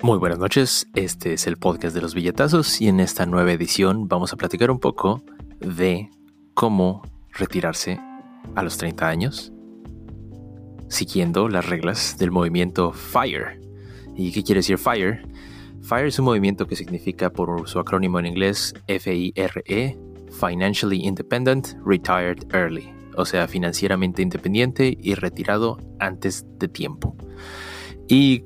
Muy buenas noches, este es el podcast de los billetazos y en esta nueva edición vamos a platicar un poco de cómo retirarse a los 30 años siguiendo las reglas del movimiento FIRE. ¿Y qué quiere decir FIRE? FIRE es un movimiento que significa por su acrónimo en inglés F-I-R-E, Financially Independent Retired Early, o sea, financieramente independiente y retirado antes de tiempo. Y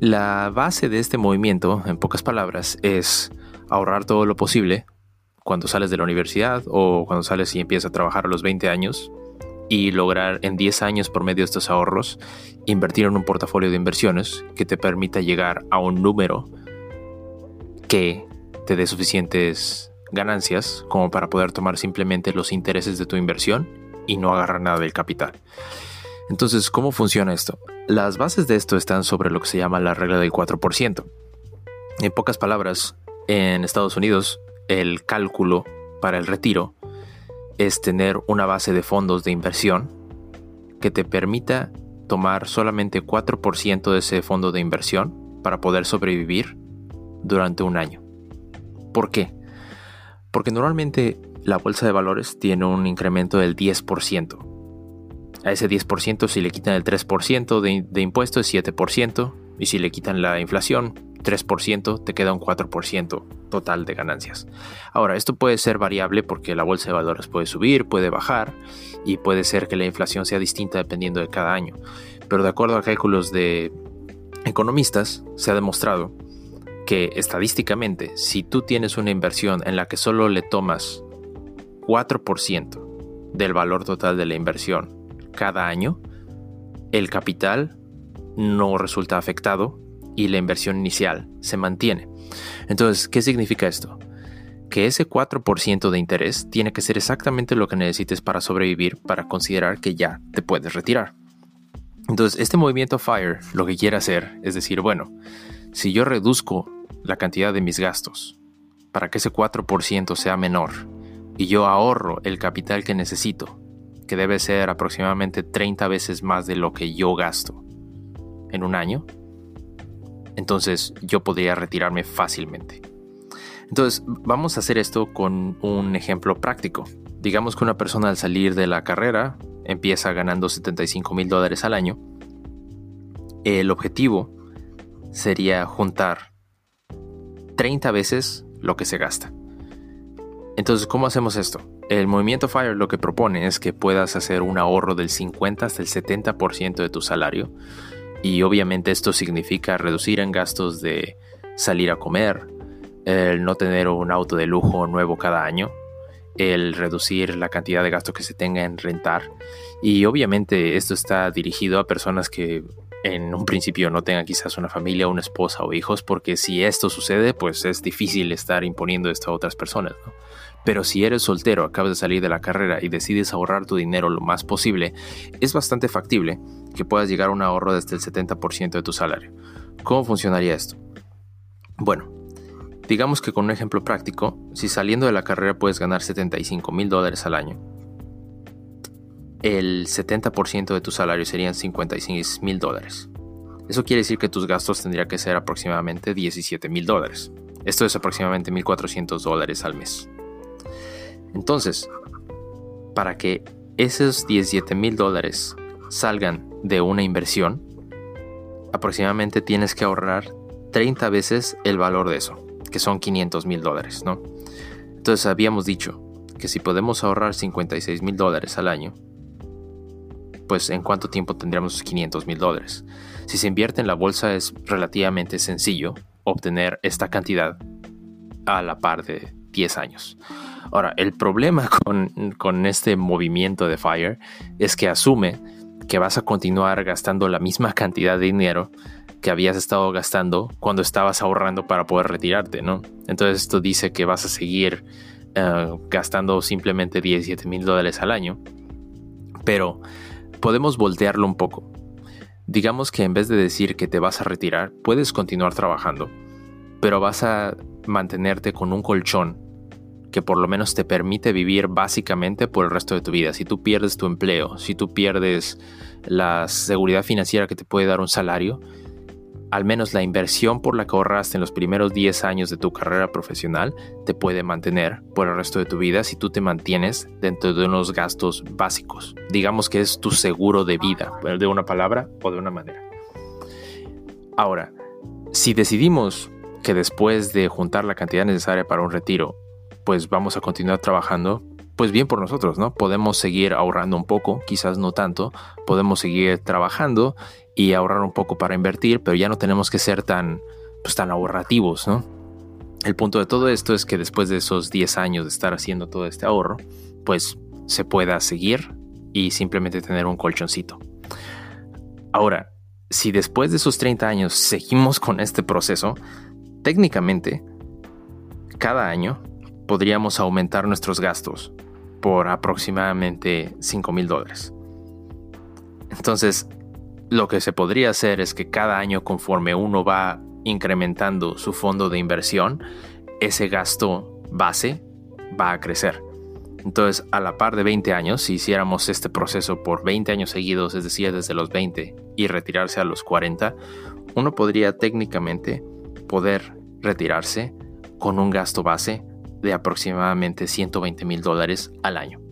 la base de este movimiento, en pocas palabras, es ahorrar todo lo posible cuando sales de la universidad o cuando sales y empiezas a trabajar a los 20 años y lograr en 10 años por medio de estos ahorros invertir en un portafolio de inversiones que te permita llegar a un número que te dé suficientes ganancias como para poder tomar simplemente los intereses de tu inversión y no agarrar nada del capital. Entonces, ¿cómo funciona esto? Las bases de esto están sobre lo que se llama la regla del 4%. En pocas palabras, en Estados Unidos, el cálculo para el retiro es tener una base de fondos de inversión que te permita tomar solamente 4% de ese fondo de inversión para poder sobrevivir durante un año. ¿Por qué? Porque normalmente la bolsa de valores tiene un incremento del 10%. A ese 10% si le quitan el 3% de, de impuesto es 7%, y si le quitan la inflación 3%, te queda un 4% total de ganancias. Ahora, esto puede ser variable porque la bolsa de valores puede subir, puede bajar y puede ser que la inflación sea distinta dependiendo de cada año. Pero de acuerdo a cálculos de economistas, se ha demostrado que estadísticamente, si tú tienes una inversión en la que solo le tomas 4% del valor total de la inversión cada año, el capital no resulta afectado y la inversión inicial se mantiene. Entonces, ¿qué significa esto? Que ese 4% de interés tiene que ser exactamente lo que necesites para sobrevivir para considerar que ya te puedes retirar. Entonces, este movimiento FIRE lo que quiere hacer es decir, bueno, si yo reduzco la cantidad de mis gastos para que ese 4% sea menor y yo ahorro el capital que necesito que debe ser aproximadamente 30 veces más de lo que yo gasto en un año, entonces yo podría retirarme fácilmente. Entonces, vamos a hacer esto con un ejemplo práctico. Digamos que una persona al salir de la carrera empieza ganando 75 mil dólares al año. El objetivo sería juntar 30 veces lo que se gasta. Entonces, ¿cómo hacemos esto? El movimiento FIRE lo que propone es que puedas hacer un ahorro del 50 hasta el 70% de tu salario y obviamente esto significa reducir en gastos de salir a comer, el no tener un auto de lujo nuevo cada año, el reducir la cantidad de gasto que se tenga en rentar y obviamente esto está dirigido a personas que en un principio no tengan quizás una familia, una esposa o hijos, porque si esto sucede, pues es difícil estar imponiendo esto a otras personas. Pero si eres soltero, acabas de salir de la carrera y decides ahorrar tu dinero lo más posible, es bastante factible que puedas llegar a un ahorro de hasta el 70% de tu salario. ¿Cómo funcionaría esto? Bueno, digamos que con un ejemplo práctico, si saliendo de la carrera puedes ganar 75 mil dólares al año, el 70% de tu salario serían 56 mil dólares. Eso quiere decir que tus gastos tendrían que ser aproximadamente 17 mil dólares. Esto es aproximadamente 1.400 dólares al mes. Entonces, para que esos 17 mil dólares salgan de una inversión, aproximadamente tienes que ahorrar 30 veces el valor de eso, que son 500 mil dólares, ¿no? Entonces habíamos dicho que si podemos ahorrar 56 mil dólares al año, pues en cuánto tiempo tendríamos 500 mil dólares. Si se invierte en la bolsa es relativamente sencillo obtener esta cantidad a la par de 10 años. Ahora, el problema con, este movimiento de FIRE es que asume que vas a continuar gastando la misma cantidad de dinero que habías estado gastando cuando estabas ahorrando para poder retirarte, ¿no? Entonces esto dice que vas a seguir eh, gastando simplemente 17 mil dólares al año, pero podemos voltearlo un poco. Digamos que en vez de decir que te vas a retirar, puedes continuar trabajando, pero vas a mantenerte con un colchón que por lo menos te permite vivir básicamente por el resto de tu vida. Si tú pierdes tu empleo, si tú pierdes la seguridad financiera que te puede dar un salario, al menos la inversión por la que ahorraste en los primeros 10 años de tu carrera profesional te puede mantener por el resto de tu vida si tú te mantienes dentro de unos gastos básicos. Digamos que es tu seguro de vida, de una palabra o de una manera. Ahora, si decidimos que después de juntar la cantidad necesaria para un retiro, pues vamos a continuar trabajando, pues bien por nosotros, ¿no? Podemos seguir ahorrando un poco, quizás no tanto, podemos seguir trabajando y ahorrar un poco para invertir, pero ya no tenemos que ser tan, pues, tan ahorrativos, ¿no? El punto de todo esto es que después de esos 10 años de estar haciendo todo este ahorro, pues se pueda seguir y simplemente tener un colchoncito. Ahora, si después de esos 30 años seguimos con este proceso, técnicamente, cada año podríamos aumentar nuestros gastos por aproximadamente 5 mil dólares. Entonces, lo que se podría hacer es que cada año conforme uno va incrementando su fondo de inversión, ese gasto base va a crecer. Entonces, a la par de 20 años, si hiciéramos este proceso por 20 años seguidos, es decir, desde los 20 y retirarse a los 40, uno podría técnicamente poder retirarse con un gasto base de aproximadamente 120 mil dólares al año.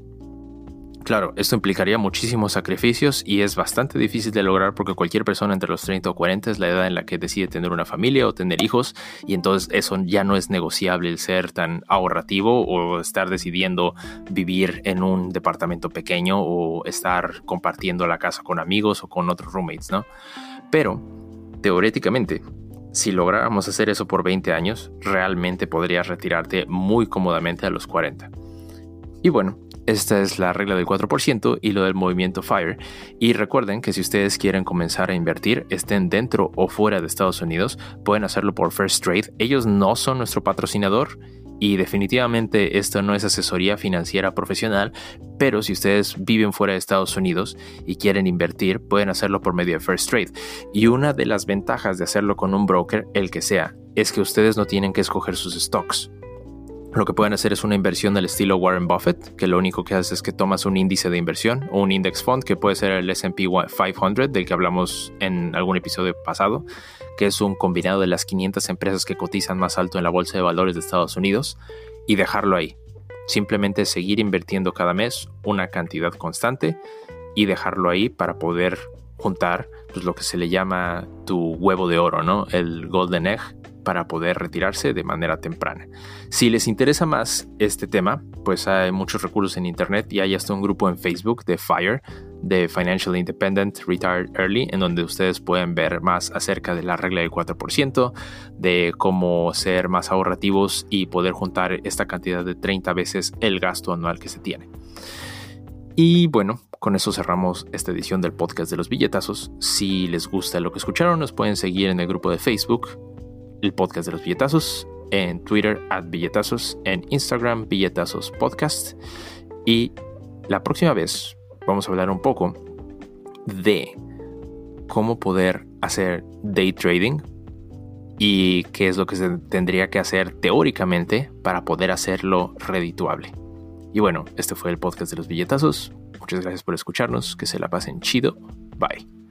Claro, esto implicaría muchísimos sacrificios y es bastante difícil de lograr porque cualquier persona entre los 30 o 40 es la edad en la que decide tener una familia o tener hijos y entonces eso ya no es negociable el ser tan ahorrativo o estar decidiendo vivir en un departamento pequeño o estar compartiendo la casa con amigos o con otros roommates, ¿no? Pero, teóricamente, si lográramos hacer eso por 20 años, realmente podrías retirarte muy cómodamente a los 40. Y bueno, esta es la regla del 4% y lo del movimiento FIRE. Y recuerden que si ustedes quieren comenzar a invertir, estén dentro o fuera de Estados Unidos, pueden hacerlo por First Trade. Ellos no son nuestro patrocinador y definitivamente esto no es asesoría financiera profesional, pero si ustedes viven fuera de Estados Unidos y quieren invertir, pueden hacerlo por medio de First Trade. Y una de las ventajas de hacerlo con un broker, el que sea, es que ustedes no tienen que escoger sus stocks. Lo que pueden hacer es una inversión del estilo Warren Buffett, que lo único que hace es que tomas un índice de inversión o un index fund, que puede ser el SP 500, del que hablamos en algún episodio pasado, que es un combinado de las 500 empresas que cotizan más alto en la bolsa de valores de Estados Unidos, y dejarlo ahí. Simplemente seguir invirtiendo cada mes una cantidad constante y dejarlo ahí para poder juntar pues, lo que se le llama tu huevo de oro, ¿no? El golden egg para poder retirarse de manera temprana. Si les interesa más este tema, pues hay muchos recursos en internet y hay hasta un grupo en Facebook de FIRE, de Financial Independent Retired Early, en donde ustedes pueden ver más acerca de la regla del 4%, de cómo ser más ahorrativos y poder juntar esta cantidad de 30 veces el gasto anual que se tiene. Y bueno, con eso cerramos esta edición del podcast de los billetazos. Si les gusta lo que escucharon, nos pueden seguir en el grupo de Facebook el podcast de los billetazos, en Twitter at billetazos, en Instagram billetazos podcast. Y la próxima vez vamos a hablar un poco de cómo poder hacer day trading y qué es lo que se tendría que hacer teóricamente para poder hacerlo redituable. Y bueno, este fue el podcast de los billetazos. Muchas gracias por escucharnos, que se la pasen chido. Bye.